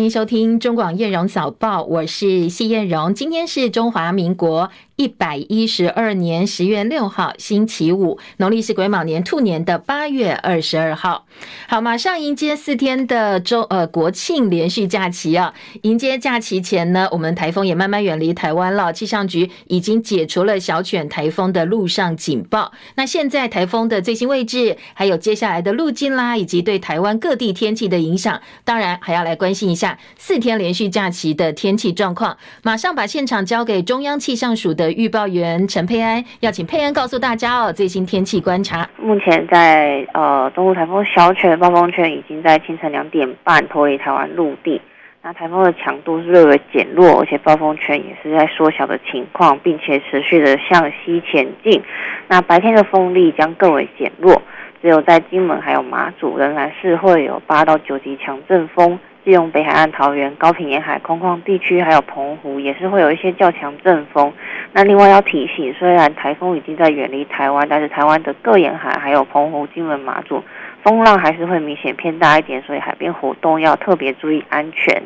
欢迎收听中广艳荣早报，我是谢艳荣。今天是中华民国一百一十二年十月六号，星期五，农历是癸卯年兔年的八月二十二号。好，马上迎接四天的周呃国庆连续假期啊！迎接假期前呢，我们台风也慢慢远离台湾了。气象局已经解除了小犬台风的陆上警报。那现在台风的最新位置，还有接下来的路径啦，以及对台湾各地天气的影响，当然还要来关心一。下四天连续假期的天气状况，马上把现场交给中央气象署的预报员陈佩安，要请佩安告诉大家哦，最新天气观察。目前在呃，东部台风小犬暴风圈已经在清晨两点半脱离台湾陆地，那台风的强度是略微减弱，而且暴风圈也是在缩小的情况，并且持续的向西前进。那白天的风力将更为减弱，只有在金门还有马祖仍然是会有八到九级强阵风。基隆北海岸、桃园、高平沿海空旷地区，还有澎湖，也是会有一些较强阵风。那另外要提醒，虽然台风已经在远离台湾，但是台湾的各沿海，还有澎湖、金门、马祖，风浪还是会明显偏大一点，所以海边活动要特别注意安全。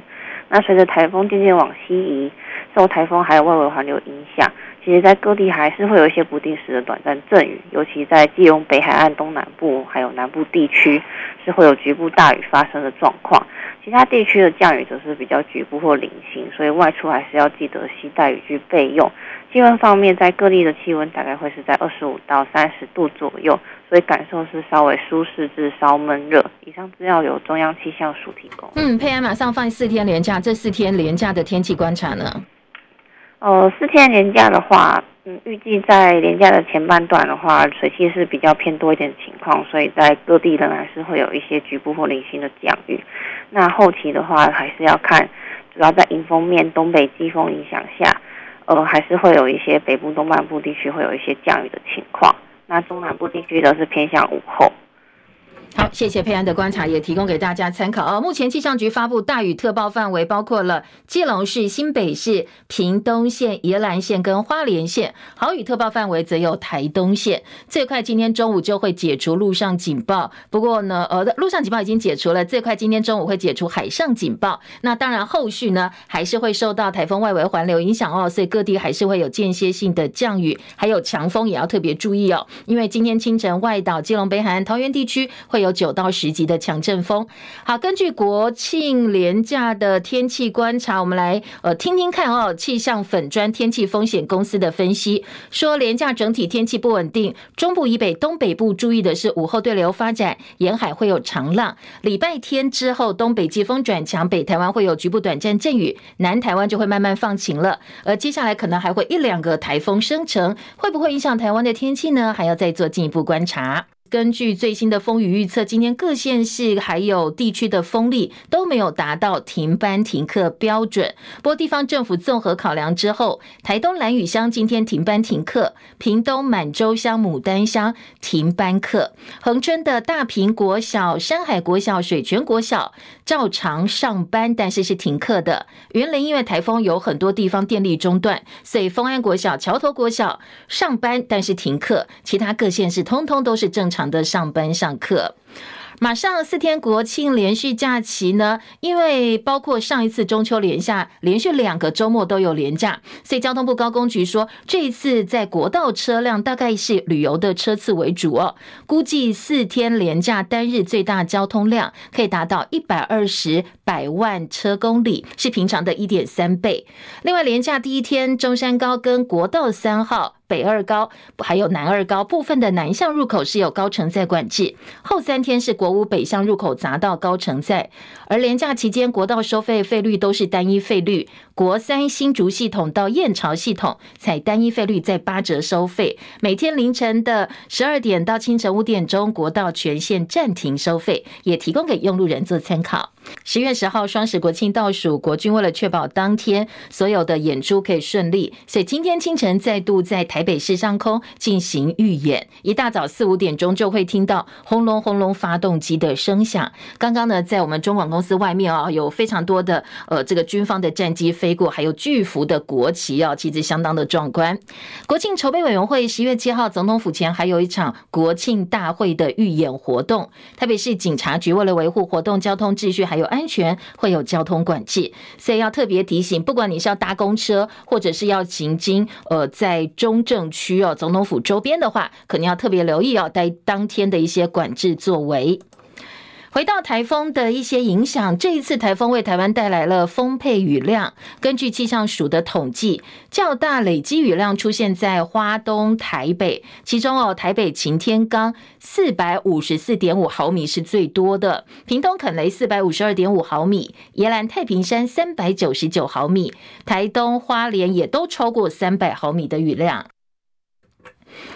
那随着台风渐渐往西移，受台风还有外围环流影响，其实在各地还是会有一些不定时的短暂阵雨，尤其在基隆北海岸东南部还有南部地区，是会有局部大雨发生的状况。其他地区的降雨则是比较局部或零星，所以外出还是要记得携带雨具备用。气温方面，在各地的气温大概会是在二十五到三十度左右，所以感受是稍微舒适至稍闷热。以上资料由中央气象署提供。嗯，佩安马上放四天连假，这四天连假的天气观察呢？呃，四天连假的话。嗯，预计在连假的前半段的话，水汽是比较偏多一点的情况，所以在各地仍然是会有一些局部或零星的降雨。那后期的话，还是要看，主要在迎风面东北季风影响下，呃，还是会有一些北部东半部地区会有一些降雨的情况。那中南部地区则是偏向午后。好，谢谢佩安的观察，也提供给大家参考哦。目前气象局发布大雨特报范围包括了基隆市、新北市、屏东县、宜兰县跟花莲县；豪雨特报范围则有台东县。最快今天中午就会解除陆上警报，不过呢，呃，陆上警报已经解除了，最快今天中午会解除海上警报。那当然，后续呢还是会受到台风外围环流影响哦，所以各地还是会有间歇性的降雨，还有强风也要特别注意哦。因为今天清晨外岛、基隆北海岸、桃园地区会有九到十级的强阵风。好，根据国庆连假的天气观察，我们来呃听听看哦。气象粉砖天气风险公司的分析说，连假整体天气不稳定，中部以北、东北部注意的是午后对流发展，沿海会有长浪。礼拜天之后，东北季风转强，北台湾会有局部短暂阵雨，南台湾就会慢慢放晴了。而接下来可能还会一两个台风生成，会不会影响台湾的天气呢？还要再做进一步观察。根据最新的风雨预测，今天各县市还有地区的风力都没有达到停班停课标准。不过地方政府综合考量之后，台东兰屿乡今天停班停课，屏东满洲乡、牡丹乡停班课，恒春的大坪国小、山海国小、水泉国小照常上班，但是是停课的。云林因为台风有很多地方电力中断，所以丰安国小、桥头国小上班，但是停课。其他各县市通通都是正常的上班上课。马上四天国庆连续假期呢，因为包括上一次中秋连假，连续两个周末都有连假，所以交通部高工局说，这一次在国道车辆大概是旅游的车次为主哦，估计四天连假单日最大交通量可以达到一百二十百万车公里，是平常的一点三倍。另外，连假第一天，中山高跟国道三号。北二高还有南二高部分的南向入口是有高城在管制，后三天是国五北向入口匝道高城在，而连假期间国道收费费率都是单一费率，国三新竹系统到燕巢系统采单一费率在八折收费，每天凌晨的十二点到清晨五点钟国道全线暂停收费，也提供给用路人做参考。十月十号双十国庆倒数，国军为了确保当天所有的演出可以顺利，所以今天清晨再度在台北市上空进行预演。一大早四五点钟就会听到轰隆轰隆发动机的声响。刚刚呢，在我们中广公外面啊，有非常多的呃这个军方的战机飞过，还有巨幅的国旗啊，其实相当的壮观。国庆筹备委员会十月七号总统府前还有一场国庆大会的预演活动。特别是警察局为了维护活动交通秩序，还有安全会有交通管制，所以要特别提醒，不管你是要搭公车，或者是要行经呃在中正区哦总统府周边的话，可能要特别留意哦，在当天的一些管制作为。回到台风的一些影响，这一次台风为台湾带来了丰沛雨量。根据气象署的统计，较大累积雨量出现在花东、台北，其中哦，台北擎天岗四百五十四点五毫米是最多的，屏东垦雷四百五十二点五毫米，宜兰太平山三百九十九毫米，台东花莲也都超过三百毫米的雨量。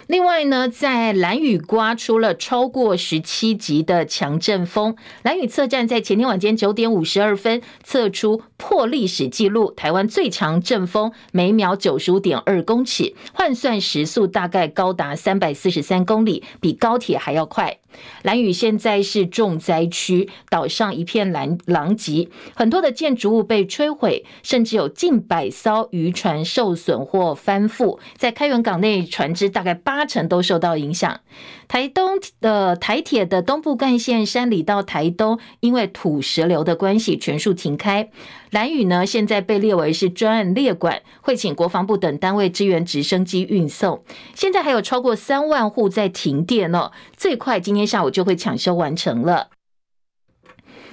另外呢，在兰屿刮出了超过十七级的强阵风，兰屿测站在前天晚间九点五十二分测出破历史纪录，台湾最强阵风每秒九十五点二公尺，换算时速大概高达三百四十三公里，比高铁还要快。兰屿现在是重灾区，岛上一片狼狼藉，很多的建筑物被摧毁，甚至有近百艘渔船受损或翻覆。在开元港内，船只大概八成都受到影响。台东的台铁的东部干线山里到台东，因为土石流的关系，全数停开。兰屿呢，现在被列为是专案列管，会请国防部等单位支援直升机运送。现在还有超过三万户在停电哦，最快今今天下午就会抢修完成了。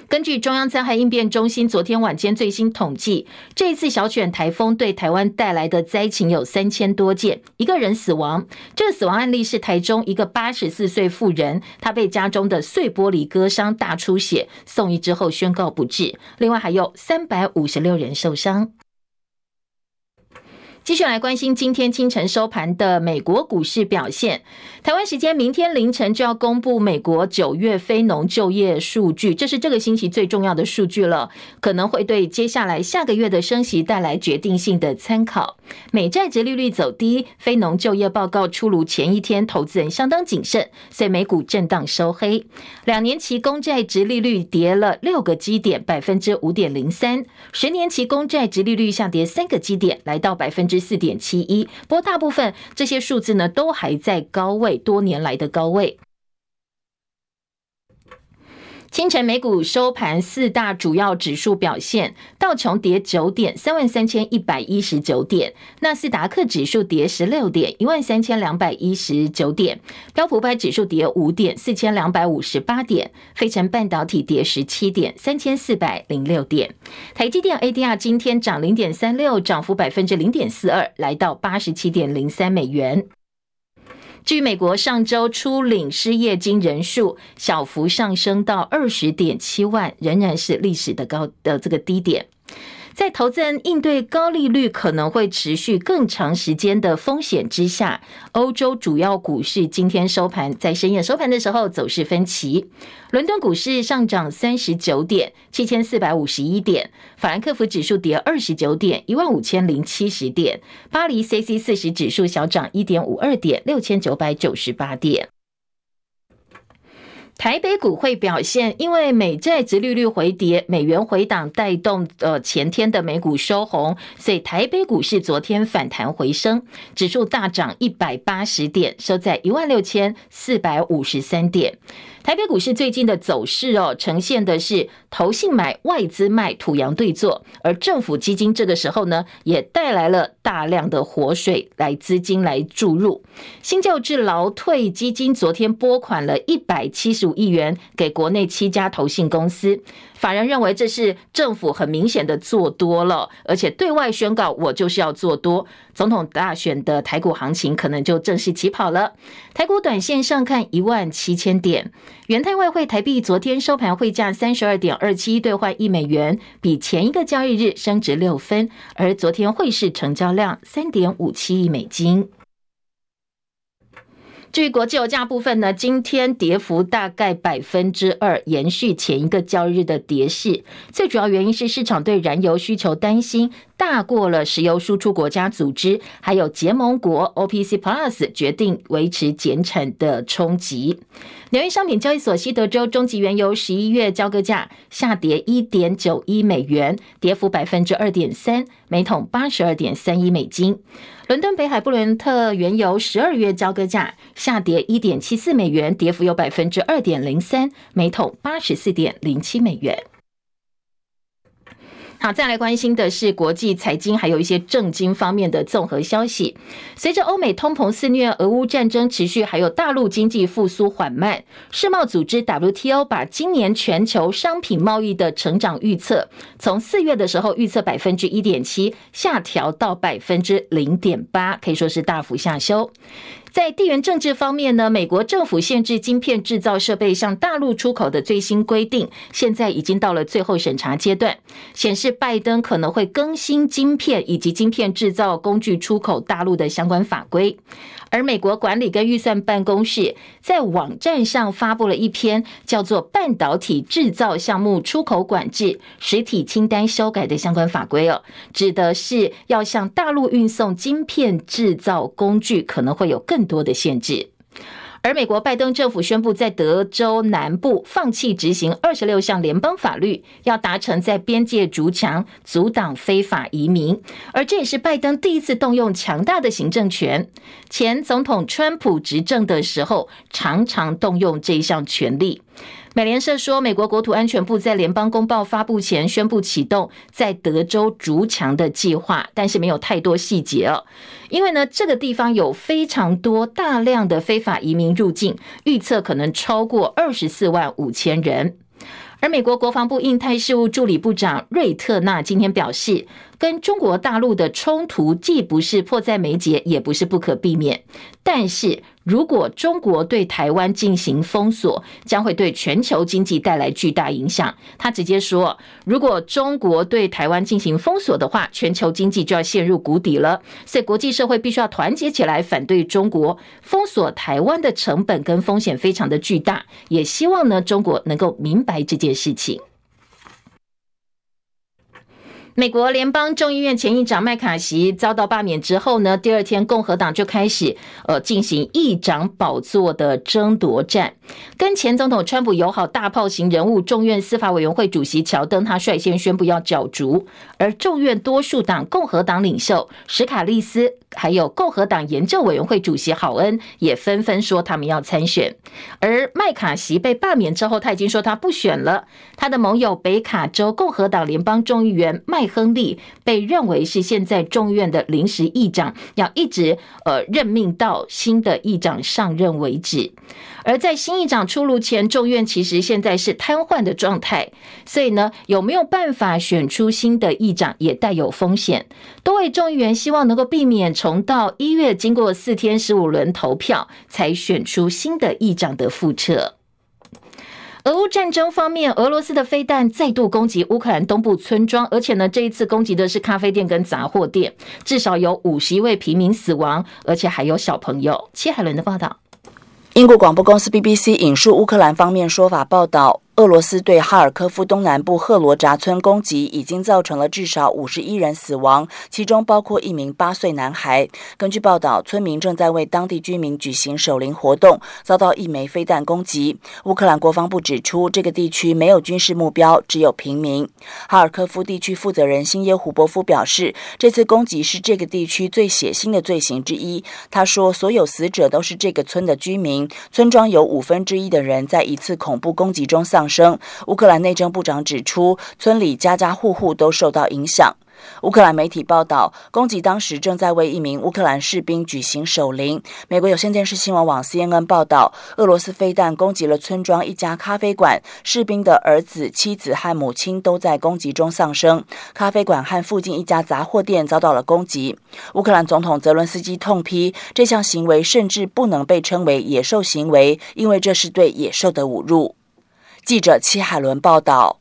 根据中央灾害应变中心昨天晚间最新统计，这一次小犬台风对台湾带来的灾情有三千多件，一个人死亡。这个死亡案例是台中一个八十四岁妇人，她被家中的碎玻璃割伤大出血，送医之后宣告不治。另外还有三百五十六人受伤。继续来关心今天清晨收盘的美国股市表现。台湾时间明天凌晨就要公布美国九月非农就业数据，这是这个星期最重要的数据了，可能会对接下来下个月的升息带来决定性的参考。美债殖利率走低，非农就业报告出炉前一天，投资人相当谨慎，所以美股震荡收黑。两年期公债殖利率跌了六个基点，百分之五点零三；十年期公债殖利率下跌三个基点，来到百分之四点七一，不过大部分这些数字呢，都还在高位，多年来的高位。清晨美股收盘，四大主要指数表现：道琼跌九点，三万三千一百一十九点；纳斯达克指数跌十六点，一万三千两百一十九点；标普百指数跌五点，四千两百五十八点；费城半导体跌十七点，三千四百零六点；台积电 ADR 今天涨零点三六，涨幅百分之零点四二，来到八十七点零三美元。据美国上周初领失业金人数小幅上升到二十点七万，仍然是历史的高的这个低点。在投资人应对高利率可能会持续更长时间的风险之下，欧洲主要股市今天收盘，在深夜收盘的时候走势分歧。伦敦股市上涨三十九点，七千四百五十一点；法兰克福指数跌二十九点，一万五千零七十点；巴黎 C C 四十指数小涨一点五二点，六千九百九十八点。台北股会表现，因为美债值利率回跌，美元回档带动呃前天的美股收红，所以台北股市昨天反弹回升，指数大涨一百八十点，收在一万六千四百五十三点。台北股市最近的走势哦，呈现的是投信买、外资卖、土洋对坐，而政府基金这个时候呢，也带来了大量的活水来资金来注入。新教制劳退基金昨天拨款了一百七十五亿元给国内七家投信公司。法人认为这是政府很明显的做多了，而且对外宣告我就是要做多。总统大选的台股行情可能就正式起跑了。台股短线上看一万七千点。元泰外汇台币昨天收盘汇价三十二点二七兑换一美元，比前一个交易日升值六分。而昨天汇市成交量三点五七亿美金。至于国际油价部分呢，今天跌幅大概百分之二，延续前一个交易日的跌势。最主要原因是市场对燃油需求担心大过了石油输出国家组织，还有结盟国 OPC Plus 决定维持减产的冲击。纽约商品交易所西德州中级原油十一月交割价下跌一点九一美元，跌幅百分之二点三，每桶八十二点三一美金。伦敦北海布伦特原油十二月交割价下跌一点七四美元，跌幅有百分之二点零三，每桶八十四点零七美元。好，再来关心的是国际财经，还有一些政经方面的综合消息。随着欧美通膨肆虐、俄乌战争持续，还有大陆经济复苏缓慢，世贸组织 WTO 把今年全球商品贸易的成长预测，从四月的时候预测百分之一点七，下调到百分之零点八，可以说是大幅下修。在地缘政治方面呢，美国政府限制晶片制造设备向大陆出口的最新规定，现在已经到了最后审查阶段，显示拜登可能会更新晶片以及晶片制造工具出口大陆的相关法规。而美国管理跟预算办公室在网站上发布了一篇叫做《半导体制造项目出口管制实体清单修改》的相关法规哦，指的是要向大陆运送晶片制造工具可能会有更多的限制。而美国拜登政府宣布，在德州南部放弃执行二十六项联邦法律，要达成在边界筑墙，阻挡非法移民。而这也是拜登第一次动用强大的行政权。前总统川普执政的时候，常常动用这一项权力。美联社说，美国国土安全部在联邦公报发布前宣布启动在德州筑墙的计划，但是没有太多细节哦。因为呢，这个地方有非常多大量的非法移民入境，预测可能超过二十四万五千人。而美国国防部印太事务助理部长瑞特纳今天表示，跟中国大陆的冲突既不是迫在眉睫，也不是不可避免，但是。如果中国对台湾进行封锁，将会对全球经济带来巨大影响。他直接说，如果中国对台湾进行封锁的话，全球经济就要陷入谷底了。所以国际社会必须要团结起来反对中国封锁台湾的成本跟风险非常的巨大。也希望呢，中国能够明白这件事情。美国联邦众议院前议长麦卡锡遭到罢免之后呢，第二天共和党就开始呃进行议长宝座的争夺战，跟前总统川普友好大炮型人物众院司法委员会主席乔登，他率先宣布要角逐，而众院多数党共和党领袖史卡利斯，还有共和党研究委员会主席郝恩也纷纷说他们要参选，而麦卡锡被罢免之后，他已经说他不选了，他的盟友北卡州共和党联邦众议员麦。亨利被认为是现在众院的临时议长，要一直呃任命到新的议长上任为止。而在新议长出炉前，众院其实现在是瘫痪的状态，所以呢，有没有办法选出新的议长也带有风险。多位众议员希望能够避免重到一月经过四天十五轮投票才选出新的议长的覆辙。俄乌战争方面，俄罗斯的飞弹再度攻击乌克兰东部村庄，而且呢，这一次攻击的是咖啡店跟杂货店，至少有五十一位平民死亡，而且还有小朋友。戚海伦的报道，英国广播公司 BBC 引述乌克兰方面说法报道。俄罗斯对哈尔科夫东南部赫罗扎村攻击，已经造成了至少五十一人死亡，其中包括一名八岁男孩。根据报道，村民正在为当地居民举行守灵活动，遭到一枚飞弹攻击。乌克兰国防部指出，这个地区没有军事目标，只有平民。哈尔科夫地区负责人辛耶胡伯夫表示，这次攻击是这个地区最血腥的罪行之一。他说，所有死者都是这个村的居民，村庄有五分之一的人在一次恐怖攻击中丧生。乌克兰内政部长指出，村里家家户户都受到影响。乌克兰媒体报道，攻击当时正在为一名乌克兰士兵举行守灵。美国有线电视新闻网 CNN 报道，俄罗斯飞弹攻击了村庄一家咖啡馆，士兵的儿子、妻子和母亲都在攻击中丧生。咖啡馆和附近一家杂货店遭到了攻击。乌克兰总统泽伦斯基痛批这项行为，甚至不能被称为野兽行为，因为这是对野兽的侮辱。记者戚海伦报道。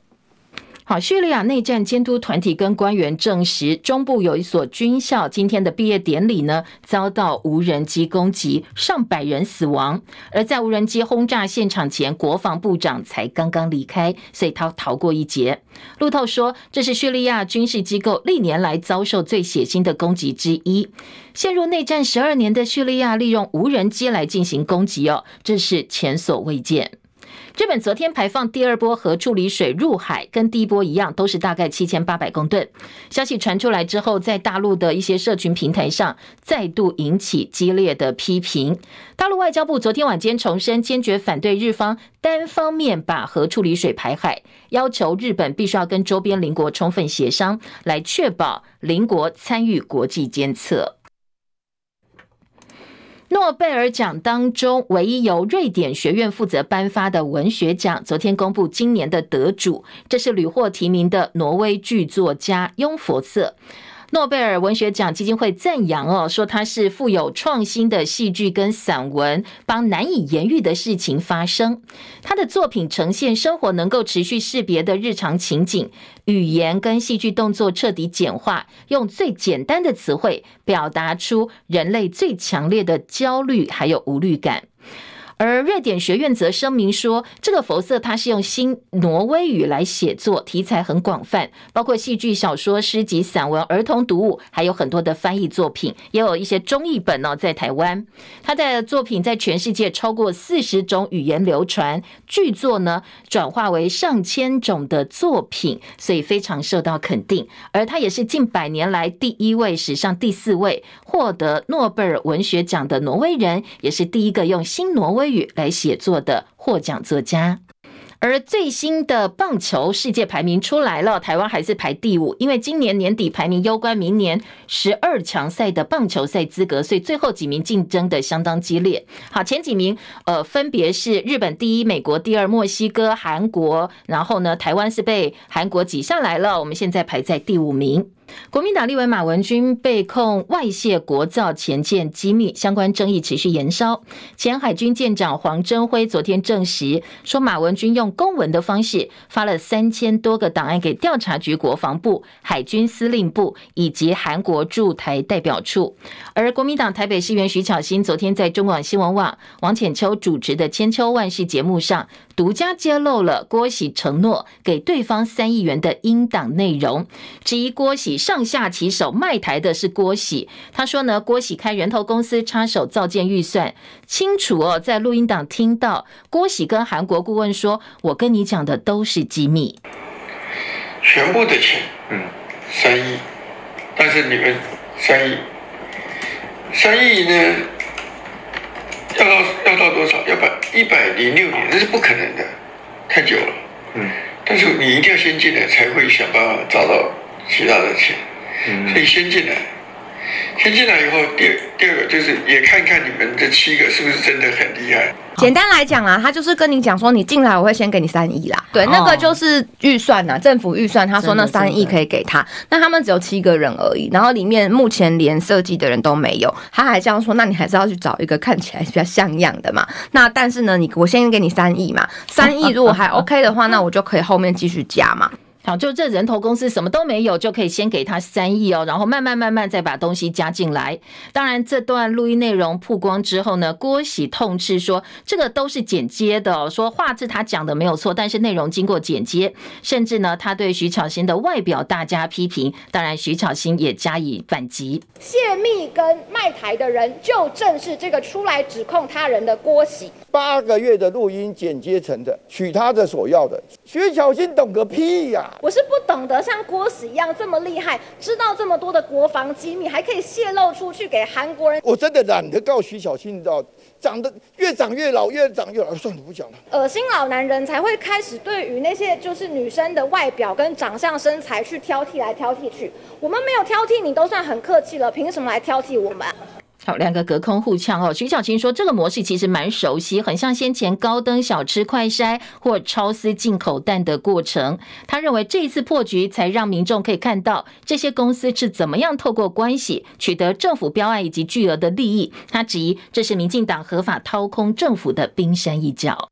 好，叙利亚内战监督团体跟官员证实，中部有一所军校今天的毕业典礼呢遭到无人机攻击，上百人死亡。而在无人机轰炸现场前，国防部长才刚刚离开，所以他逃过一劫。路透说，这是叙利亚军事机构历年来遭受最血腥的攻击之一。陷入内战十二年的叙利亚，利用无人机来进行攻击哦，这是前所未见。日本昨天排放第二波核处理水入海，跟第一波一样，都是大概七千八百公吨。消息传出来之后，在大陆的一些社群平台上再度引起激烈的批评。大陆外交部昨天晚间重申，坚决反对日方单方面把核处理水排海，要求日本必须要跟周边邻国充分协商，来确保邻国参与国际监测。诺贝尔奖当中，唯一由瑞典学院负责颁发的文学奖，昨天公布今年的得主，这是屡获提名的挪威剧作家雍佛瑟。诺贝尔文学奖基金会赞扬哦，说他是富有创新的戏剧跟散文，帮难以言喻的事情发声。他的作品呈现生活能够持续识别的日常情景，语言跟戏剧动作彻底简化，用最简单的词汇表达出人类最强烈的焦虑还有无力感。而瑞典学院则声明说，这个佛瑟他是用新挪威语来写作，题材很广泛，包括戏剧、小说、诗集、散文、儿童读物，还有很多的翻译作品，也有一些中译本哦，在台湾。他的作品在全世界超过四十种语言流传，剧作呢转化为上千种的作品，所以非常受到肯定。而他也是近百年来第一位、史上第四位获得诺贝尔文学奖的挪威人，也是第一个用新挪威语来写作的获奖作家，而最新的棒球世界排名出来了，台湾还是排第五，因为今年年底排名攸关明年十二强赛的棒球赛资格，所以最后几名竞争的相当激烈。好，前几名呃分别是日本第一、美国第二、墨西哥、韩国，然后呢，台湾是被韩国挤下来了，我们现在排在第五名。国民党立委马文君被控外泄国造前舰机密，相关争议持续延烧。前海军舰长黄镇辉昨天证实说，马文君用公文的方式发了三千多个档案给调查局、国防部、海军司令部以及韩国驻台代表处。而国民党台北市议员徐巧芯昨天在中广新闻网王浅秋主持的《千秋万世》节目上，独家揭露了郭喜承诺给对方三亿元的英档内容，质疑郭喜。上下其手卖台的是郭喜，他说呢，郭喜开人头公司插手造建预算，清楚哦，在录音档听到郭喜跟韩国顾问说：“我跟你讲的都是机密，全部的钱，嗯，三亿，但是你们三亿，三亿呢，要到要到多少？要把一百零六年，那是不可能的，太久了，嗯，但是你一定要先进来，才会想办法找到。”其他的钱，嗯。所以先进来，先进来以后，第二第二个就是也看看你们这七个是不是真的很厉害。简单来讲啊，他就是跟你讲说，你进来我会先给你三亿啦。对，那个就是预算呐，政府预算。他说那三亿可以给他，那他们只有七个人而已，然后里面目前连设计的人都没有。他还这样说，那你还是要去找一个看起来比较像样的嘛。那但是呢，你我先给你三亿嘛，三亿 如果还 OK 的话，那我就可以后面继续加嘛。好，就这人头公司什么都没有，就可以先给他三亿哦，然后慢慢慢慢再把东西加进来。当然，这段录音内容曝光之后呢，郭喜痛斥说这个都是剪接的，说话是他讲的没有错，但是内容经过剪接，甚至呢，他对徐巧芯的外表大加批评。当然，徐巧芯也加以反击。泄密跟卖台的人，就正是这个出来指控他人的郭喜。八个月的录音剪接成的，取他的所要的。徐巧芯懂个屁呀、啊！我是不懂得像郭喜一样这么厉害，知道这么多的国防机密，还可以泄露出去给韩国人。我真的懒得告徐小新，你知道，长得越长越老，越长越老。算了，不讲了。恶心老男人才会开始对于那些就是女生的外表跟长相身材去挑剔来挑剔去。我们没有挑剔你，都算很客气了，凭什么来挑剔我们？好，两个隔空互呛哦。徐小青说，这个模式其实蛮熟悉，很像先前高登小吃快筛或超丝进口蛋的过程。他认为这一次破局，才让民众可以看到这些公司是怎么样透过关系取得政府标案以及巨额的利益。他质疑这是民进党合法掏空政府的冰山一角。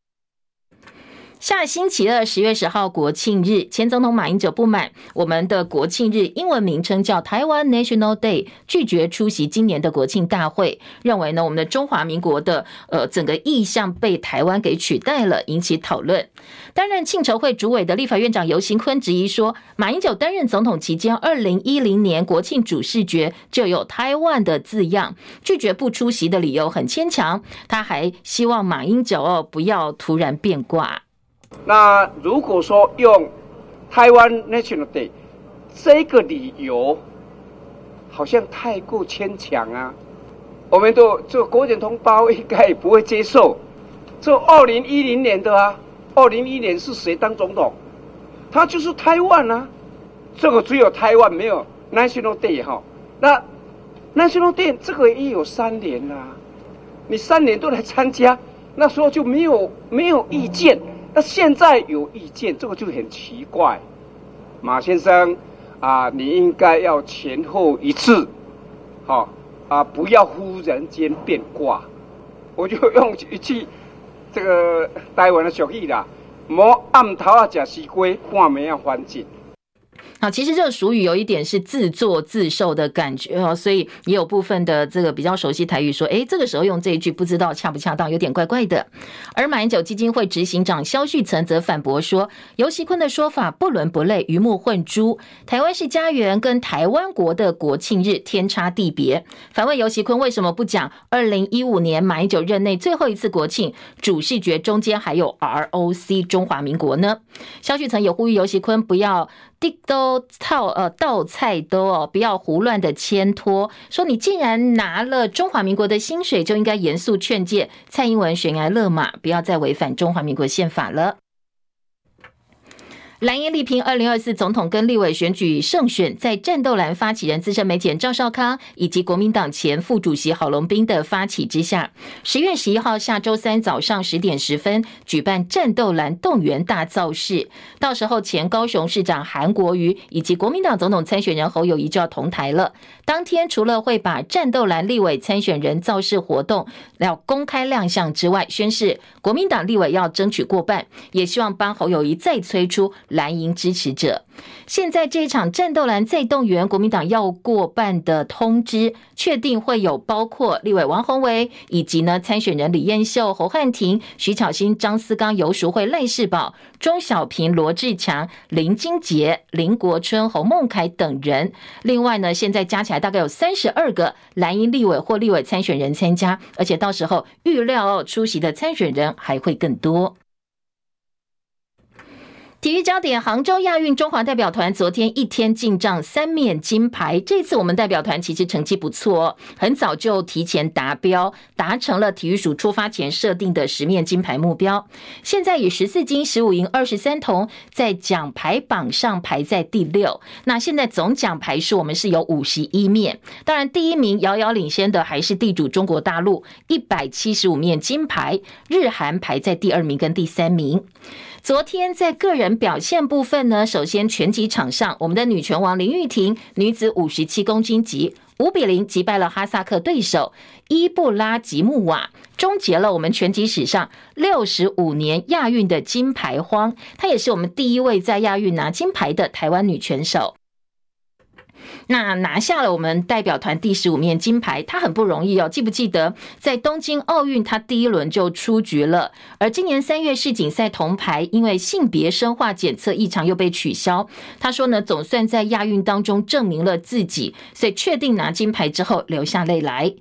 下星期二，十月十号国庆日，前总统马英九不满我们的国庆日英文名称叫台湾 National Day，拒绝出席今年的国庆大会，认为呢我们的中华民国的呃整个意象被台湾给取代了，引起讨论。担任庆筹会主委的立法院长游行坤质疑说，马英九担任总统期间，二零一零年国庆主视觉就有台湾的字样，拒绝不出席的理由很牵强。他还希望马英九哦不要突然变卦。那如果说用台湾 National Day 这个理由，好像太过牵强啊。我们都这个国检同胞应该也不会接受。这二零一零年的啊，二零一零年是谁当总统？他就是台湾啊。这个只有台湾没有 National Day 哈。那 National Day 这个也有三年啦，你三年都来参加，那时候就没有没有意见。那现在有意见，这个就很奇怪。马先生啊，你应该要前后一致，好啊，不要忽然间变卦。我就用一句这个台湾的俗语啦，莫暗头啊食西瓜，半暝啊反井。好，其实这个俗语有一点是自作自受的感觉哦，所以也有部分的这个比较熟悉台语说，诶，这个时候用这一句不知道恰不恰当，有点怪怪的。而马英九基金会执行长萧旭岑则反驳说，游锡堃的说法不伦不类，鱼目混珠。台湾是家园，跟台湾国的国庆日天差地别。反问游锡堃为什么不讲二零一五年马英九任内最后一次国庆主视觉中间还有 ROC 中华民国呢？萧旭岑也呼吁游锡堃不要。地都套呃倒菜都哦，不要胡乱的牵拖。说你既然拿了中华民国的薪水，就应该严肃劝诫蔡英文悬崖勒马，不要再违反中华民国宪法了。蓝营力拼二零二四总统跟立委选举胜选，在战斗蓝发起人资深媒体人赵少康以及国民党前副主席郝龙斌的发起之下，十月十一号下周三早上十点十分举办战斗蓝动员大造势，到时候前高雄市长韩国瑜以及国民党总统参选人侯友宜就要同台了。当天除了会把战斗蓝立委参选人造势活动要公开亮相之外，宣示国民党立委要争取过半，也希望帮侯友宜再催出。蓝营支持者，现在这场战斗蓝再动员，国民党要过半的通知，确定会有包括立委王宏伟以及呢参选人李彦秀、侯汉廷、徐巧芯、张思刚、游淑慧、赖世宝、钟小平、罗志强、林金杰、林国春、侯孟凯等人。另外呢，现在加起来大概有三十二个蓝营立委或立委参选人参加，而且到时候预料出席的参选人还会更多。体育焦点：杭州亚运中华代表团昨天一天进账三面金牌。这次我们代表团其实成绩不错，很早就提前达标，达成了体育署出发前设定的十面金牌目标。现在以十四金、十五银、二十三铜，在奖牌榜上排在第六。那现在总奖牌数我们是有五十一面，当然第一名遥遥领先的还是地主中国大陆一百七十五面金牌，日韩排在第二名跟第三名。昨天在个人表现部分呢，首先拳击场上，我们的女拳王林玉婷女子五十七公斤级五比零击败了哈萨克对手伊布拉吉木瓦，终结了我们拳击史上六十五年亚运的金牌荒。她也是我们第一位在亚运拿金牌的台湾女拳手。那拿下了我们代表团第十五面金牌，他很不容易哦。记不记得在东京奥运，他第一轮就出局了。而今年三月世锦赛铜牌，因为性别生化检测异常又被取消。他说呢，总算在亚运当中证明了自己，所以确定拿金牌之后流下泪来。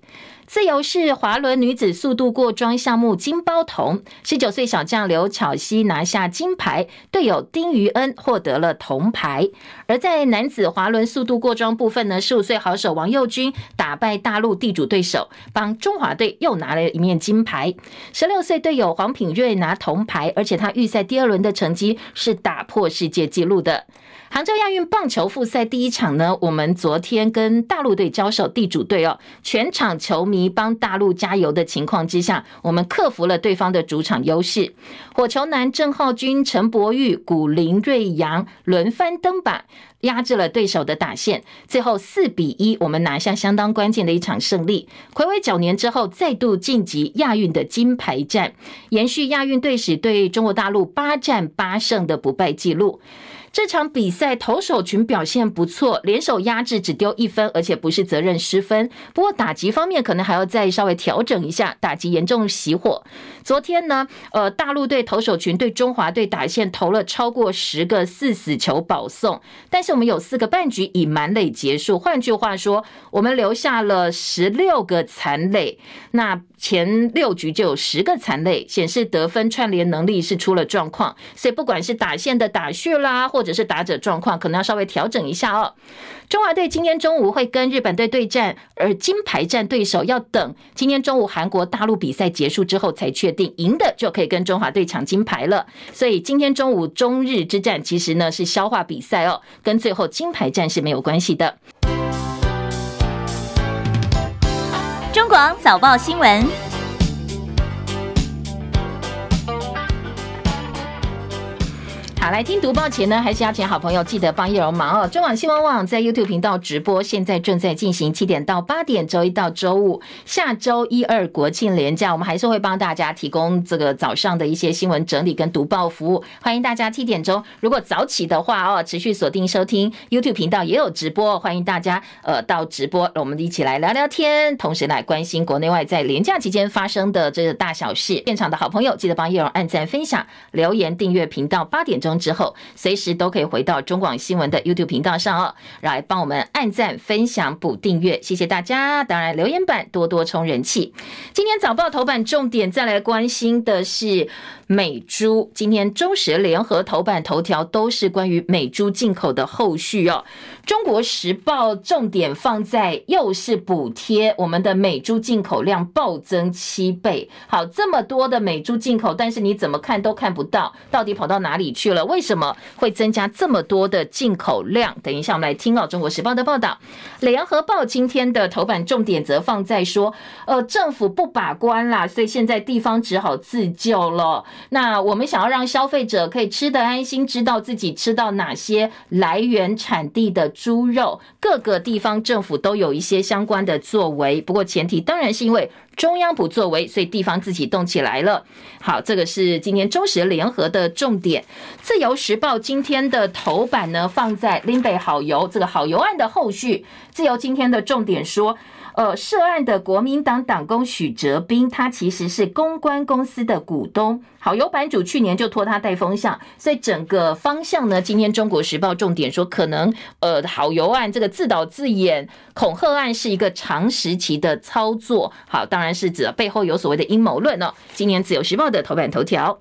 自由式滑轮女子速度过桩项目金包铜，十九岁小将刘巧熙拿下金牌，队友丁于恩获得了铜牌。而在男子滑轮速度过桩部分呢，十五岁好手王佑军打败大陆地主对手，帮中华队又拿了一面金牌。十六岁队友黄品瑞拿铜牌，而且他预赛第二轮的成绩是打破世界纪录的。杭州亚运棒球复赛第一场呢，我们昨天跟大陆队交手，地主队哦，全场球迷帮大陆加油的情况之下，我们克服了对方的主场优势。火球男郑浩均、陈柏宇、古林瑞阳轮番登板，压制了对手的打线，最后四比一，我们拿下相当关键的一场胜利。睽违九年之后，再度晋级亚运的金牌战，延续亚运队史对中国大陆八战八胜的不败纪录。这场比赛投手群表现不错，联手压制只丢一分，而且不是责任失分。不过打击方面可能还要再稍微调整一下，打击严重熄火。昨天呢，呃，大陆队投手群对中华队打线投了超过十个四死球保送，但是我们有四个半局以满垒结束。换句话说，我们留下了十六个残垒。那前六局就有十个残垒，显示得分串联能力是出了状况。所以不管是打线的打序啦，或者是打者状况，可能要稍微调整一下哦。中华队今天中午会跟日本队对战，而金牌战对手要等今天中午韩国大陆比赛结束之后才确定，赢的就可以跟中华队抢金牌了。所以今天中午中日之战其实呢是消化比赛哦，跟最后金牌战是没有关系的。中广早报新闻。来听读报前呢，还是要请好朋友记得帮叶荣忙哦。中广新闻网在 YouTube 频道直播，现在正在进行七点到八点，周一到周五。下周一二国庆连假，我们还是会帮大家提供这个早上的一些新闻整理跟读报服务。欢迎大家七点钟，如果早起的话哦，持续锁定收听 YouTube 频道也有直播，欢迎大家呃到直播，我们一起来聊聊天，同时来关心国内外在连假期间发生的这个大小事。现场的好朋友记得帮叶荣按赞、分享、留言、订阅频道。八点钟。之后，随时都可以回到中广新闻的 YouTube 频道上哦，来帮我们按赞、分享、补订阅，谢谢大家。当然，留言板多多充人气。今天早报头版重点再来关心的是。美猪今天中时联合头版头条都是关于美猪进口的后续哦。中国时报重点放在又是补贴，我们的美猪进口量暴增七倍。好，这么多的美猪进口，但是你怎么看都看不到，到底跑到哪里去了？为什么会增加这么多的进口量？等一下我们来听哦。中国时报的报道，联合报今天的头版重点则放在说，呃，政府不把关啦，所以现在地方只好自救了。那我们想要让消费者可以吃得安心，知道自己吃到哪些来源产地的猪肉，各个地方政府都有一些相关的作为。不过前提当然是因为中央不作为，所以地方自己动起来了。好，这个是今天中时联合的重点。自由时报今天的头版呢，放在林北好油这个好油案的后续。自由今天的重点说。呃，涉案的国民党党工许哲斌，他其实是公关公司的股东。好油版主去年就托他带风向，所以整个方向呢，今天中国时报重点说，可能呃，好油案这个自导自演、恐吓案是一个长时期的操作。好，当然是指背后有所谓的阴谋论哦。今年自由时报的头版头条。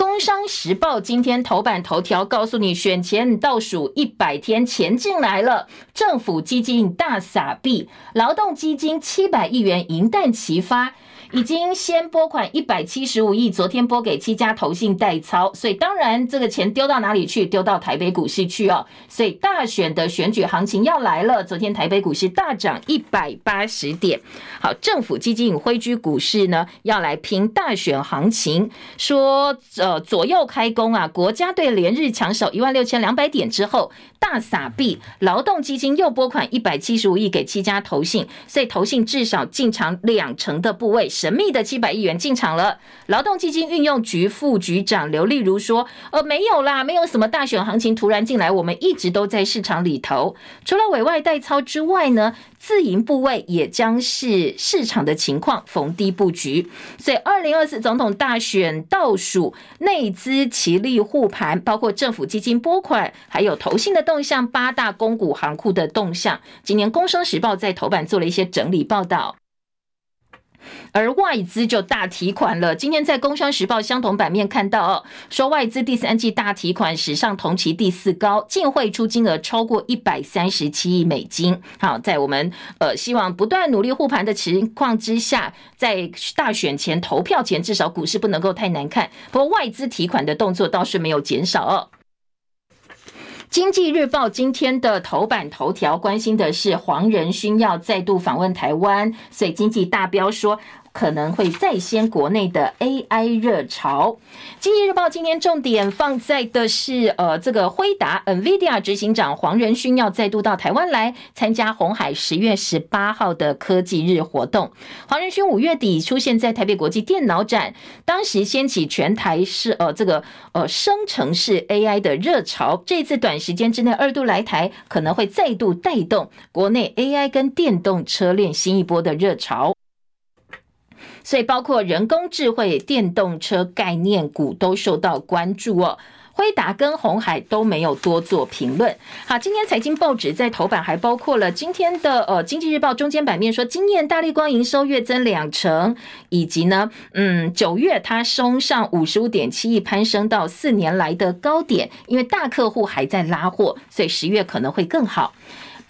工商时报今天头版头条告诉你，选前倒数一百天，钱进来了，政府基金大撒币，劳动基金七百亿元银弹齐发。已经先拨款一百七十五亿，昨天拨给七家投信代操，所以当然这个钱丢到哪里去？丢到台北股市去哦。所以大选的选举行情要来了，昨天台北股市大涨一百八十点。好，政府基金挥居股市呢，要来拼大选行情，说呃左右开工啊，国家队连日抢守一万六千两百点之后。大撒币，劳动基金又拨款一百七十五亿给七家投信，所以投信至少进场两成的部位，神秘的七百亿元进场了。劳动基金运用局副局长刘丽如说：“呃，没有啦，没有什么大选行情突然进来，我们一直都在市场里头。除了委外代操之外呢，自营部位也将是市场的情况逢低布局。所以，二零二四总统大选倒数，内资齐力护盘，包括政府基金拨款，还有投信的。”动向八大公股行库的动向，今年《工商时报》在头版做了一些整理报道，而外资就大提款了。今天在《工商时报》相同版面看到哦，说外资第三季大提款史上同期第四高，净汇出金额超过一百三十七亿美金。好，在我们呃希望不断努力护盘的情况之下，在大选前投票前，至少股市不能够太难看。不过外资提款的动作倒是没有减少哦。经济日报今天的头版头条关心的是黄仁勋要再度访问台湾，所以经济大标说，可能会再掀国内的 AI 热潮。经济日报今天重点放在的是，呃，这个辉达 NVIDIA 执行长黄仁勋要再度到台湾来参加红海十月十八号的科技日活动。黄仁勋五月底出现在台北国际电脑展，当时掀起全台是呃这个呃生成式 AI 的热潮。这次短时间之内二度来台，可能会再度带动国内 AI 跟电动车链新一波的热潮。所以，包括人工智慧、电动车概念股都受到关注哦。辉达跟鸿海都没有多做评论。好，今天财经报纸在头版还包括了今天的呃《经济日报》中间版面说，今年大立光营收月增两成，以及呢，嗯，九月它升上五十五点七亿，攀升到四年来的高点，因为大客户还在拉货，所以十月可能会更好。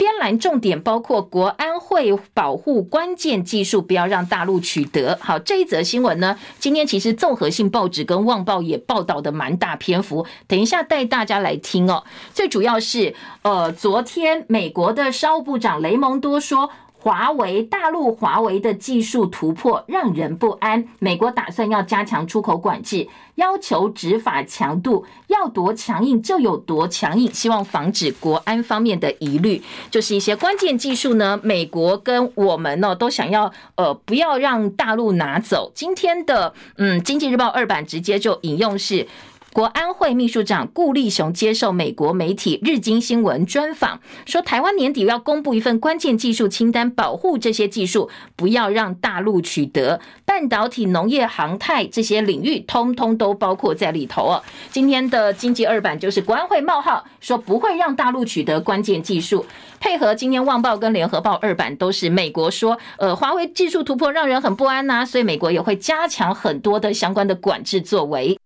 边栏重点包括国安会保护关键技术，不要让大陆取得。好，这一则新闻呢，今天其实综合性报纸跟《旺报》也报道的蛮大篇幅，等一下带大家来听哦。最主要是，呃，昨天美国的商务部长雷蒙多说。华为大陆华为的技术突破让人不安，美国打算要加强出口管制，要求执法强度要多强硬就有多强硬，希望防止国安方面的疑虑。就是一些关键技术呢，美国跟我们呢都想要呃不要让大陆拿走。今天的嗯，经济日报二版直接就引用是。国安会秘书长顾立雄接受美国媒体日经新闻专访，说台湾年底要公布一份关键技术清单，保护这些技术，不要让大陆取得。半导体、农业、航太这些领域，通通都包括在里头哦。今天的经济二版就是国安会冒号说不会让大陆取得关键技术，配合今天旺报跟联合报二版都是美国说，呃，华为技术突破让人很不安呐，所以美国也会加强很多的相关的管制作为。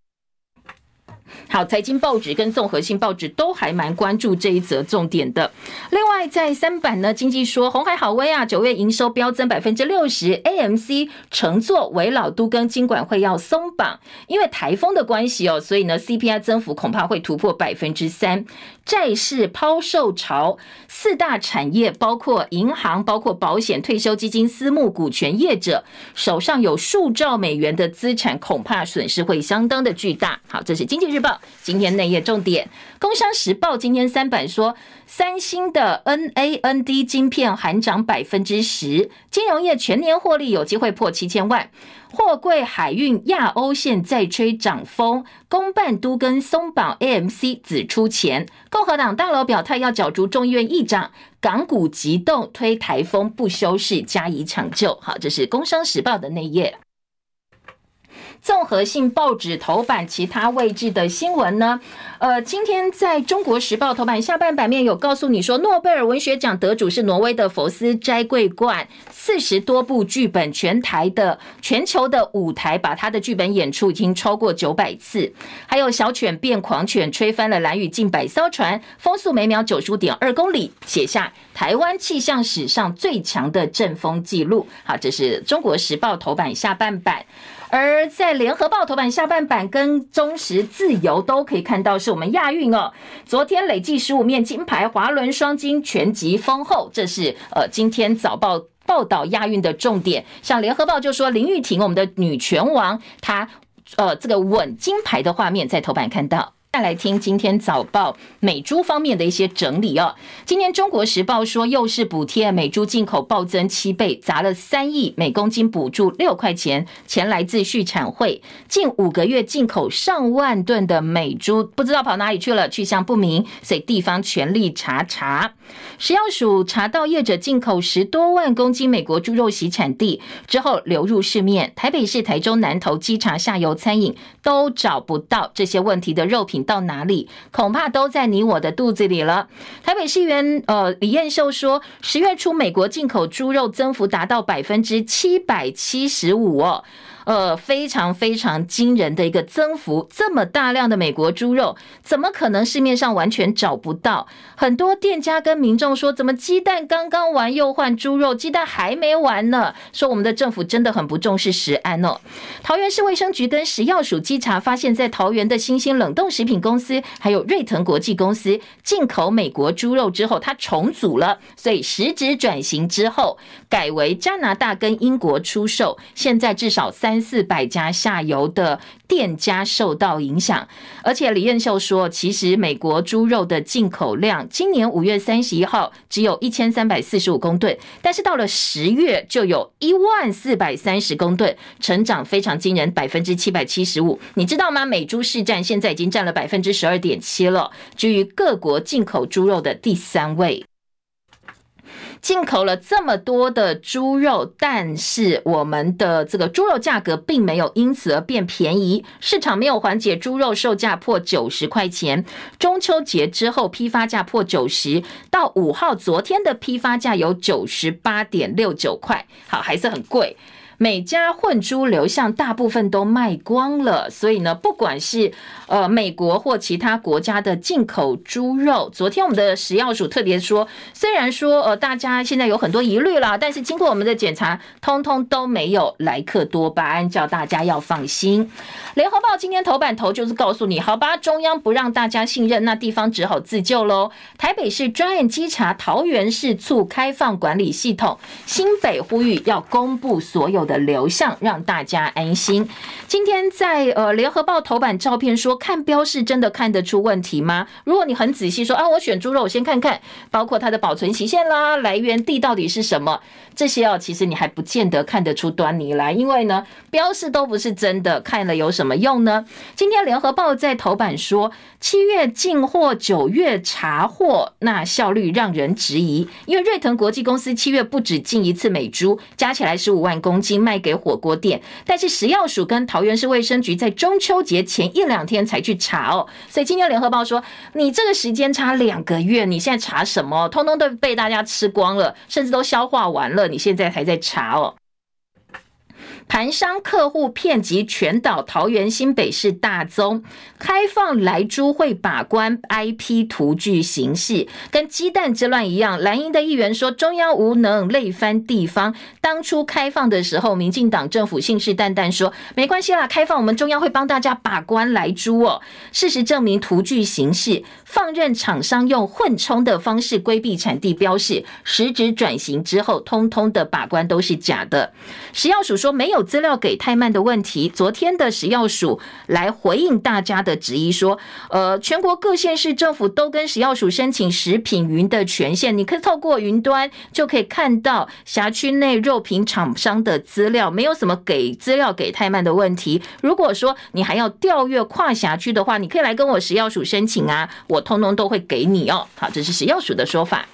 好，财经报纸跟综合性报纸都还蛮关注这一则重点的。另外，在三版呢，经济说红海好威啊，九月营收飙增百分之六十，AMC 乘坐为老都跟金管会要松绑，因为台风的关系哦，所以呢 CPI 增幅恐怕会突破百分之三。债市抛售潮，四大产业包括银行、包括保险、退休基金、私募股权业者手上有数兆美元的资产，恐怕损失会相当的巨大。好，这是经济日报今天内页重点。工商时报今天三版说，三星的 NAND 晶片含涨百分之十，金融业全年获利有机会破七千万。货柜海运亚欧线再吹涨风，公办都跟松绑，AMC 只出钱。共和党大佬表态要角逐众议院议长，港股急动推台风不休市加以抢救。好，这是工商时报的内页。综合性报纸头版其他位置的新闻呢？呃，今天在中国时报头版下半版面有告诉你说，诺贝尔文学奖得主是挪威的佛斯斋桂冠，四十多部剧本，全台的全球的舞台，把他的剧本演出已经超过九百次。还有小犬变狂犬，吹翻了蓝屿近百艘船，风速每秒九十五点二公里，写下台湾气象史上最强的阵风记录。好，这是中国时报头版下半版。而在联合报头版下半版跟中时自由都可以看到，是我们亚运哦。昨天累计十五面金牌，滑轮双金全集丰厚，这是呃今天早报报道亚运的重点。像联合报就说林玉婷，我们的女拳王，她呃这个稳金牌的画面在头版看到。再来听今天早报美猪方面的一些整理哦。今天中国时报说，又是补贴美猪进口暴增七倍，砸了三亿，每公斤补助六块钱，钱来自畜产会，近五个月进口上万吨的美猪，不知道跑哪里去了，去向不明，所以地方全力查查。食药署查到业者进口十多万公斤美国猪肉洗产地之后流入市面，台北市、台中南投稽查下游餐饮都找不到这些问题的肉品。到哪里，恐怕都在你我的肚子里了。台北市议员呃李彦秀说，十月初美国进口猪肉增幅达到百分之七百七十五哦。呃，非常非常惊人的一个增幅，这么大量的美国猪肉，怎么可能市面上完全找不到？很多店家跟民众说，怎么鸡蛋刚刚完又换猪肉，鸡蛋还没完呢？说我们的政府真的很不重视食安哦。桃园市卫生局跟食药署稽查，发现，在桃园的新兴冷冻食品公司，还有瑞腾国际公司进口美国猪肉之后，它重组了，所以实质转型之后，改为加拿大跟英国出售，现在至少三。四百家下游的店家受到影响，而且李彦秀说，其实美国猪肉的进口量今年五月三十一号只有一千三百四十五公吨，但是到了十月就有一万四百三十公吨，成长非常惊人，百分之七百七十五。你知道吗？美猪市占现在已经占了百分之十二点七了，居于各国进口猪肉的第三位。进口了这么多的猪肉，但是我们的这个猪肉价格并没有因此而变便宜，市场没有缓解，猪肉售价破九十块钱。中秋节之后批发价破九十，到五号昨天的批发价有九十八点六九块，好，还是很贵。每家混猪流向大部分都卖光了，所以呢，不管是呃美国或其他国家的进口猪肉，昨天我们的食药署特别说，虽然说呃大家现在有很多疑虑啦，但是经过我们的检查，通通都没有莱克多巴胺，叫大家要放心。联合报今天头版头就是告诉你，好吧，中央不让大家信任，那地方只好自救喽。台北市专案稽查，桃园市促开放管理系统，新北呼吁要公布所有的流向，让大家安心。今天在呃联合报头版照片说，看标示真的看得出问题吗？如果你很仔细说啊，我选猪肉，我先看看，包括它的保存期限啦、来源地到底是什么，这些哦，其实你还不见得看得出端倪来，因为呢，标示都不是真的，看了有什么用呢？今天联合报在头版说，七月进货，九月查货，那效率让人质疑，因为瑞腾国际公司七月不止进一次美猪，加起来十五万公斤。卖给火锅店，但是食药署跟桃园市卫生局在中秋节前一两天才去查哦，所以今天联合报说，你这个时间差两个月，你现在查什么？通通都被大家吃光了，甚至都消化完了，你现在还在查哦。盘商客户遍及全岛，桃园新北市大宗开放来珠会把关，IP 图具形式跟鸡蛋之乱一样。蓝营的议员说中央无能，累翻地方。当初开放的时候，民进党政府信誓旦旦说没关系啦，开放我们中央会帮大家把关来珠哦。事实证明，图具形式放任厂商用混充的方式规避产地标示，实质转型之后，通通的把关都是假的。食药署说没有。有资料给太慢的问题，昨天的食药署来回应大家的质疑，说，呃，全国各县市政府都跟食药署申请食品云的权限，你可以透过云端就可以看到辖区内肉品厂商的资料，没有什么给资料给太慢的问题。如果说你还要调阅跨辖区的话，你可以来跟我食药署申请啊，我通通都会给你哦。好，这是食药署的说法。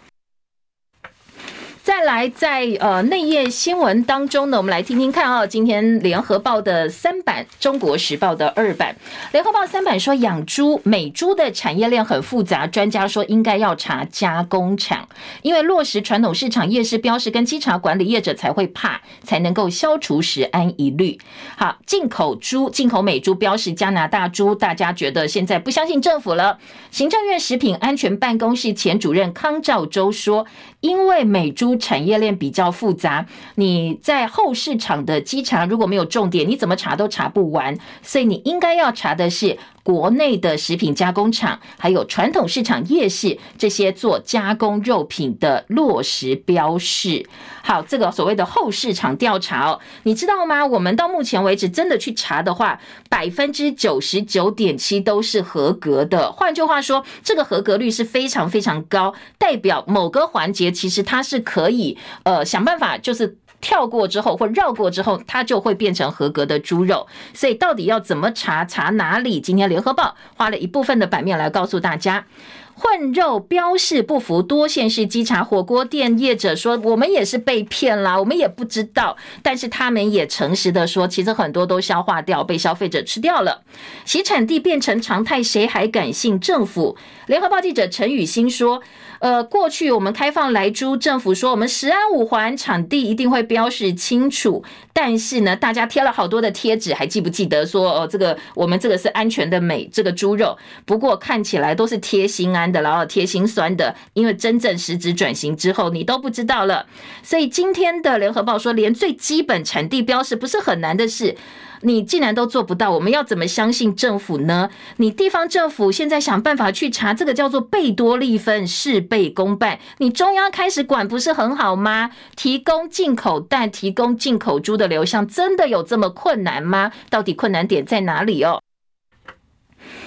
再来，在呃内页新闻当中呢，我们来听听看啊。今天联合报的三版，中国时报的二版。联合报三版说，养猪美猪的产业链很复杂，专家说应该要查加工厂，因为落实传统市场夜市标示跟稽查管理业者才会怕，才能够消除食安疑虑。好，进口猪，进口美猪标示加拿大猪，大家觉得现在不相信政府了。行政院食品安全办公室前主任康兆洲说，因为美猪产业链比较复杂，你在后市场的稽查如果没有重点，你怎么查都查不完，所以你应该要查的是。国内的食品加工厂，还有传统市场夜市这些做加工肉品的落实标示。好，这个所谓的后市场调查哦，你知道吗？我们到目前为止真的去查的话，百分之九十九点七都是合格的。换句话说，这个合格率是非常非常高，代表某个环节其实它是可以呃想办法就是。跳过之后或绕过之后，它就会变成合格的猪肉。所以到底要怎么查？查哪里？今天联合报花了一部分的版面来告诉大家。混肉标示不符，多县市稽查火锅店业者说，我们也是被骗啦，我们也不知道，但是他们也诚实的说，其实很多都消化掉，被消费者吃掉了。洗产地变成常态，谁还敢信政府？联合报记者陈宇欣说。呃，过去我们开放来猪，政府说我们十安五环场地一定会标示清楚，但是呢，大家贴了好多的贴纸，还记不记得说哦，这个我们这个是安全的美这个猪肉，不过看起来都是贴心安的，然后贴心酸的，因为真正实质转型之后，你都不知道了。所以今天的联合报说，连最基本产地标示不是很难的事。你既然都做不到，我们要怎么相信政府呢？你地方政府现在想办法去查，这个叫做贝多利分，事倍功半。你中央开始管不是很好吗？提供进口蛋、提供进口猪的流向，真的有这么困难吗？到底困难点在哪里哦？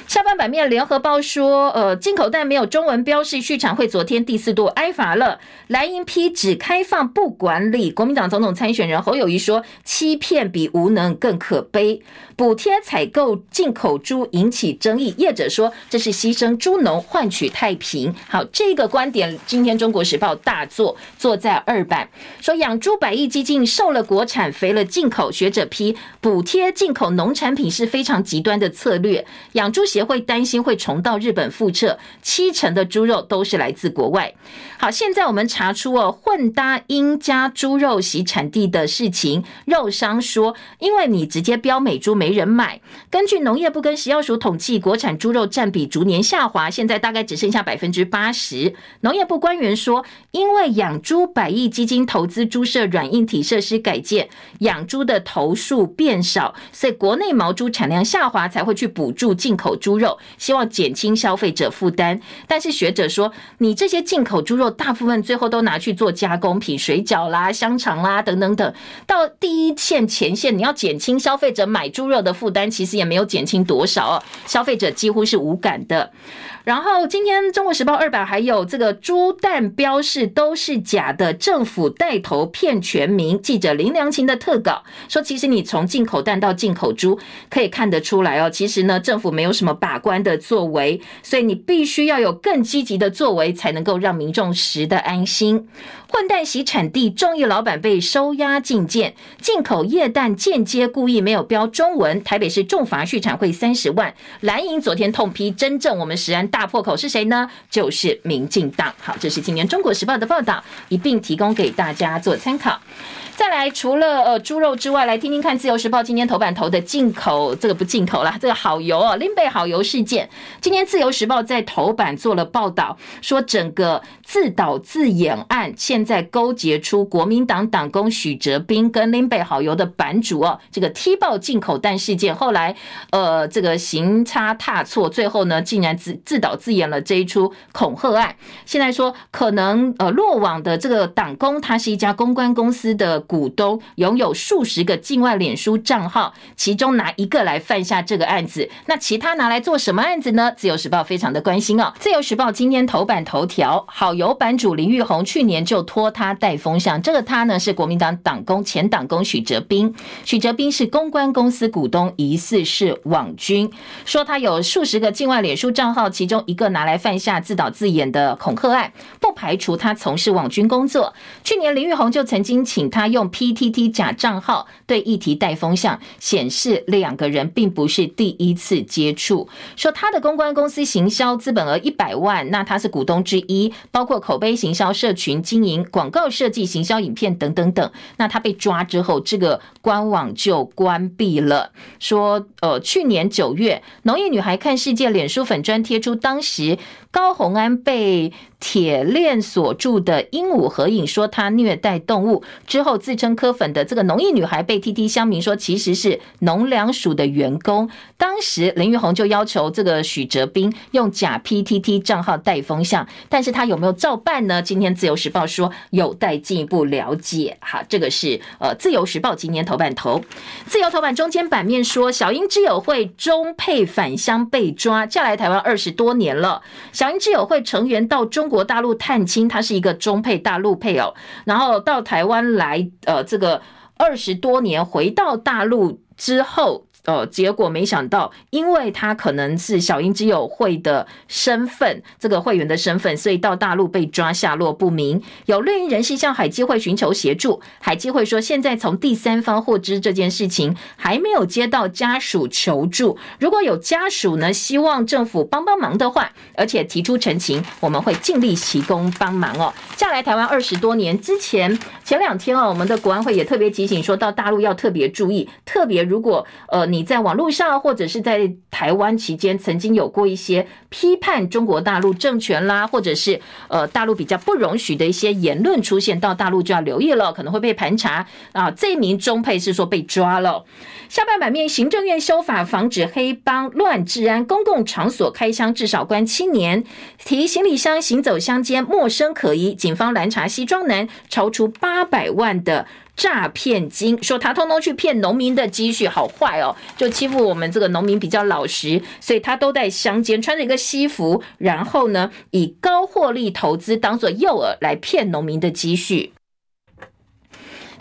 下半版面，联合报说，呃，进口蛋没有中文标示，畜产会昨天第四度挨罚了。蓝营批只开放不管理，国民党总统参选人侯友谊说，欺骗比无能更可悲。补贴采购进口猪引起争议，业者说这是牺牲猪农换取太平。好，这个观点今天中国时报大作，坐在二版，说养猪百亿基金瘦了国产，肥了进口。学者批补贴进口农产品是非常极端的策略，养猪。协会担心会重蹈日本覆辙，七成的猪肉都是来自国外。好，现在我们查出哦，混搭鹰加猪肉洗产地的事情，肉商说，因为你直接标美猪没人买。根据农业部跟食药署统计，国产猪肉占比逐年下滑，现在大概只剩下百分之八十。农业部官员说，因为养猪百亿基金投资猪舍软硬体设施改建，养猪的头数变少，所以国内毛猪产量下滑，才会去补助进口。猪肉希望减轻消费者负担，但是学者说，你这些进口猪肉大部分最后都拿去做加工品，水饺啦、香肠啦等等等，到第一线前线，你要减轻消费者买猪肉的负担，其实也没有减轻多少哦，消费者几乎是无感的。然后今天《中国时报》二版还有这个猪蛋标示都是假的，政府带头骗全民。记者林良琴的特稿说，其实你从进口蛋到进口猪可以看得出来哦，其实呢政府没有什么把关的作为，所以你必须要有更积极的作为，才能够让民众食得安心。混蛋洗产地，众议老板被收押禁见，进口液氮间接故意没有标中文，台北市重罚续产会三十万。蓝营昨天痛批，真正我们食安大破口是谁呢？就是民进党。好，这是今年中国时报的报道，一并提供给大家做参考。再来，除了呃猪肉之外，来听听看《自由时报》今天头版头的进口，这个不进口了，这个好油哦，林北好油事件。今天《自由时报》在头版做了报道，说整个自导自演案，现在勾结出国民党党工许哲斌跟林北好油的版主哦，这个踢爆进口蛋事件，后来呃这个行差踏错，最后呢竟然自自导自演了这一出恐吓案。现在说可能呃落网的这个党工，他是一家公关公司的。股东拥有数十个境外脸书账号，其中拿一个来犯下这个案子，那其他拿来做什么案子呢？自由时报非常的关心哦。自由时报今天头版头条，好油版主林玉红去年就托他带风向，这个他呢是国民党党工前党工许哲斌，许哲斌是公关公司股东，疑似是网军，说他有数十个境外脸书账号，其中一个拿来犯下自导自演的恐吓案，不排除他从事网军工作。去年林玉红就曾经请他。用 PTT 假账号对议题带风向，显示两个人并不是第一次接触。说他的公关公司行销资本额一百万，那他是股东之一，包括口碑行销、社群经营、广告设计、行销影片等等等。那他被抓之后，这个官网就关闭了。说呃，去年九月，农业女孩看世界脸书粉专贴出当时高虹安被铁链锁住的鹦鹉合影，说他虐待动物之后，自称柯粉的这个农业女孩被 TT 乡民说其实是农粮署的员工。当时林玉红就要求这个许哲斌用假 PTT 账号带风向，但是他有没有照办呢？今天自由时报说有待进一步了解。哈，这个是呃自由时报今年头版头，自由头版中间版面说小英之友会中配返乡被抓，嫁来台湾二十多年了。小英之友会成员到中国大陆探亲，他是一个中配大陆配偶，然后到台湾来，呃，这个二十多年回到大陆之后。呃，结果没想到，因为他可能是小英之友会的身份，这个会员的身份，所以到大陆被抓，下落不明。有绿营人士向海基会寻求协助，海基会说，现在从第三方获知这件事情，还没有接到家属求助。如果有家属呢，希望政府帮帮忙的话，而且提出陈情，我们会尽力提供帮忙哦。嫁来台湾二十多年之前，前两天哦，我们的国安会也特别提醒说，到大陆要特别注意，特别如果呃。你在网络上或者是在台湾期间，曾经有过一些批判中国大陆政权啦，或者是呃大陆比较不容许的一些言论出现，到大陆就要留意了，可能会被盘查啊。这名中配是说被抓了。下半版面，行政院修法防止黑帮乱治安，公共场所开枪至少关七年。提行李箱行走乡间，陌生可疑，警方拦查西装男，超出八百万的。诈骗金，说他通通去骗农民的积蓄，好坏哦！就欺负我们这个农民比较老实，所以他都在乡间穿着一个西服，然后呢，以高获利投资当做诱饵来骗农民的积蓄。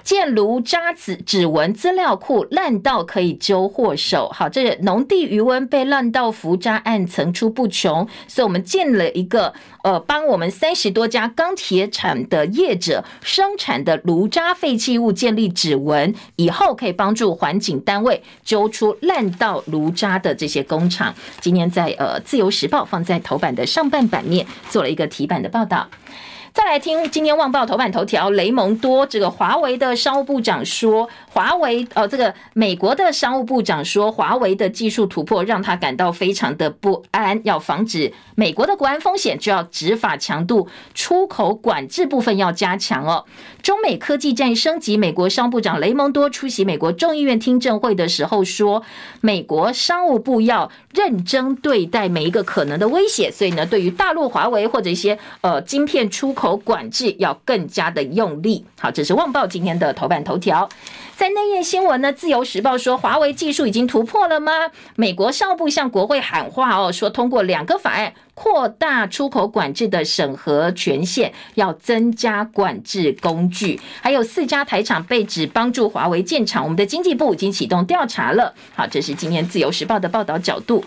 建炉渣子指纹资料库烂到可以揪祸首，好，这农地余温被烂到浮渣案层出不穷，所以我们建了一个呃，帮我们三十多家钢铁厂的业者生产的炉渣废弃物建立指纹，以后可以帮助环境单位揪出烂到炉渣的这些工厂。今天在呃自由时报放在头版的上半版面做了一个题版的报道。再来听今天《旺报》头版头条，雷蒙多这个华为的商务部长说，华为哦，这个美国的商务部长说，华为的技术突破让他感到非常的不安，要防止美国的国安风险，就要执法强度，出口管制部分要加强哦。中美科技战升级，美国商部长雷蒙多出席美国众议院听证会的时候说，美国商务部要认真对待每一个可能的威胁，所以呢，对于大陆华为或者一些呃晶片出。口管制要更加的用力。好，这是《旺报》今天的头版头条。在那页新闻呢，《自由时报》说，华为技术已经突破了吗？美国商务部向国会喊话哦，说通过两个法案，扩大出口管制的审核权限，要增加管制工具。还有四家台厂被指帮助华为建厂，我们的经济部已经启动调查了。好，这是今天《自由时报》的报道角度。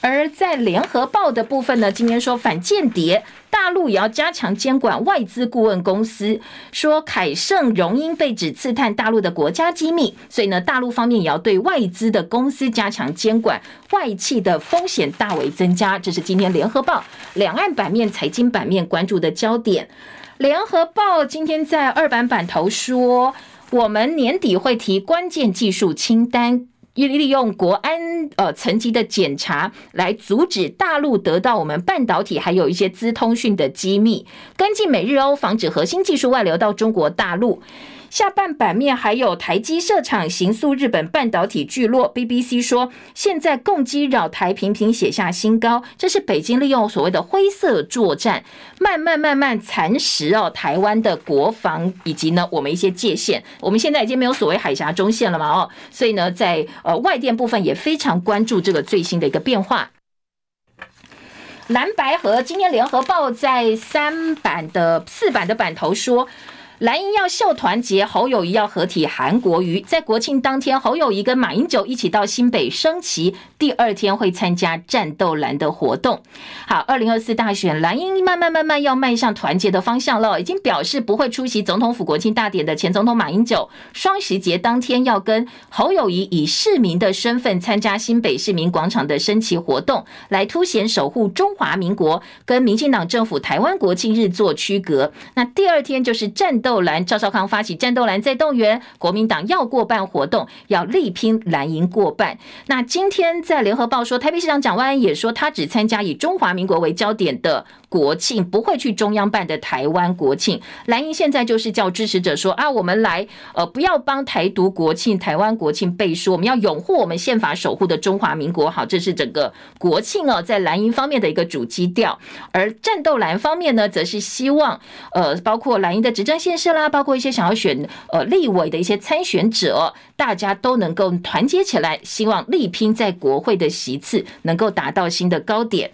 而在《联合报》的部分呢，今天说反间谍。大陆也要加强监管外资顾问公司，说凯盛荣英被指刺探大陆的国家机密，所以呢，大陆方面也要对外资的公司加强监管，外企的风险大为增加。这是今天联合报两岸版面、财经版面关注的焦点。联合报今天在二版版头说，我们年底会提关键技术清单。利用国安呃层级的检查来阻止大陆得到我们半导体还有一些资通讯的机密，跟进美日欧，防止核心技术外流到中国大陆。下半版面还有台积设厂形塑日本半导体聚落。BBC 说，现在共机扰台频频写下新高，这是北京利用所谓的灰色作战，慢慢慢慢蚕食哦台湾的国防以及呢我们一些界限。我们现在已经没有所谓海峡中线了嘛哦，所以呢在呃外电部分也非常关注这个最新的一个变化。蓝白和今天联合报在三版的四版的版头说。蓝营要秀团结，侯友谊要合体韩国瑜。在国庆当天，侯友谊跟马英九一起到新北升旗，第二天会参加战斗蓝的活动。好，二零二四大选，蓝营慢慢慢慢要迈向团结的方向了，已经表示不会出席总统府国庆大典的前总统马英九，双十节当天要跟侯友谊以市民的身份参加新北市民广场的升旗活动，来凸显守护中华民国，跟民进党政府台湾国庆日做区隔。那第二天就是战斗。斗蓝赵少康发起战斗蓝再动员，国民党要过半活动，要力拼蓝营过半。那今天在联合报说，台北市长蒋万安也说，他只参加以中华民国为焦点的国庆，不会去中央办的台湾国庆。蓝营现在就是叫支持者说啊，我们来呃，不要帮台独国庆、台湾国庆背书，我们要拥护我们宪法守护的中华民国。好，这是整个国庆哦，在蓝营方面的一个主基调。而战斗蓝方面呢，则是希望呃，包括蓝营的执政县市啦，包括一些想要选呃立委的一些参选者，大家都能够团结起来，希望力拼在国会的席次能够达到新的高点。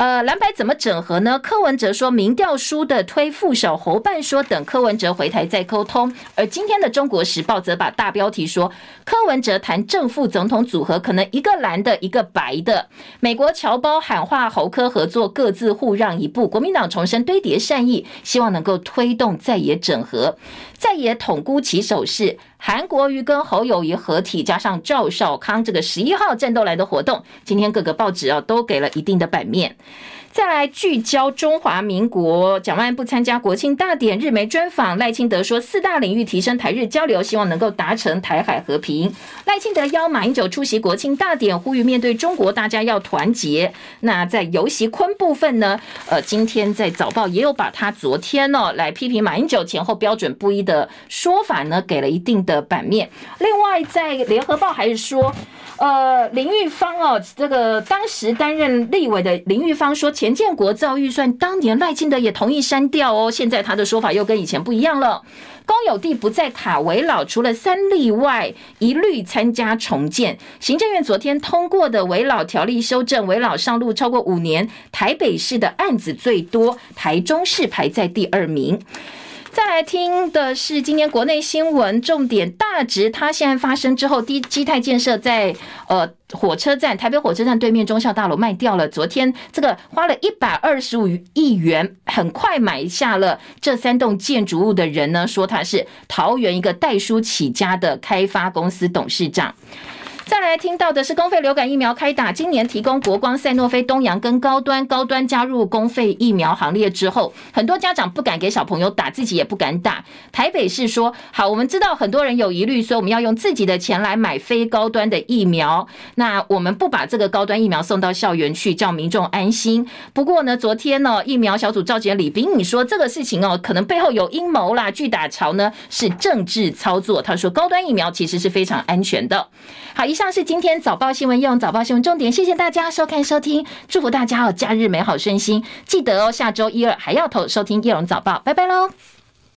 呃，蓝白怎么整合呢？柯文哲说，民调输的推副手，侯办说等柯文哲回台再沟通。而今天的《中国时报》则把大标题说，柯文哲谈正副总统组合，可能一个蓝的，一个白的。美国侨胞喊话侯柯合作，各自互让一步。国民党重申堆叠善意，希望能够推动在野整合。再也统估其手是韩国瑜跟侯友谊合体，加上赵少康这个十一号战斗来的活动，今天各个报纸啊都给了一定的版面。再来聚焦中华民国，蒋万不参加国庆大典，日媒专访赖清德说，四大领域提升台日交流，希望能够达成台海和平。赖清德邀马英九出席国庆大典，呼吁面对中国，大家要团结。那在游锡坤部分呢？呃，今天在早报也有把他昨天呢、哦、来批评马英九前后标准不一的说法呢，给了一定的版面。另外，在联合报还是说。呃，林玉芳哦，这个当时担任立委的林玉芳说，前建国造预算，当年赖清德也同意删掉哦。现在他的说法又跟以前不一样了。公有地不再卡危老，除了三例外，一律参加重建。行政院昨天通过的危老条例修正，危老上路超过五年，台北市的案子最多，台中市排在第二名。再来听的是今天国内新闻重点，大直它现在发生之后，低基泰建设在呃火车站台北火车站对面忠孝大楼卖掉了。昨天这个花了一百二十五亿元，很快买下了这三栋建筑物的人呢，说他是桃园一个代书起家的开发公司董事长。再来听到的是公费流感疫苗开打，今年提供国光、赛诺菲、东阳跟高端，高端加入公费疫苗行列之后，很多家长不敢给小朋友打，自己也不敢打。台北市说好，我们知道很多人有疑虑，所以我们要用自己的钱来买非高端的疫苗。那我们不把这个高端疫苗送到校园去，叫民众安心。不过呢，昨天呢，疫苗小组召集李秉颖说，这个事情哦，可能背后有阴谋啦，巨打潮呢是政治操作。他说，高端疫苗其实是非常安全的。好，一上是今天早报新闻，用早报新闻重点，谢谢大家收看收听，祝福大家哦，假日美好顺心，记得哦，下周一二还要投收听叶龙早报，拜拜喽。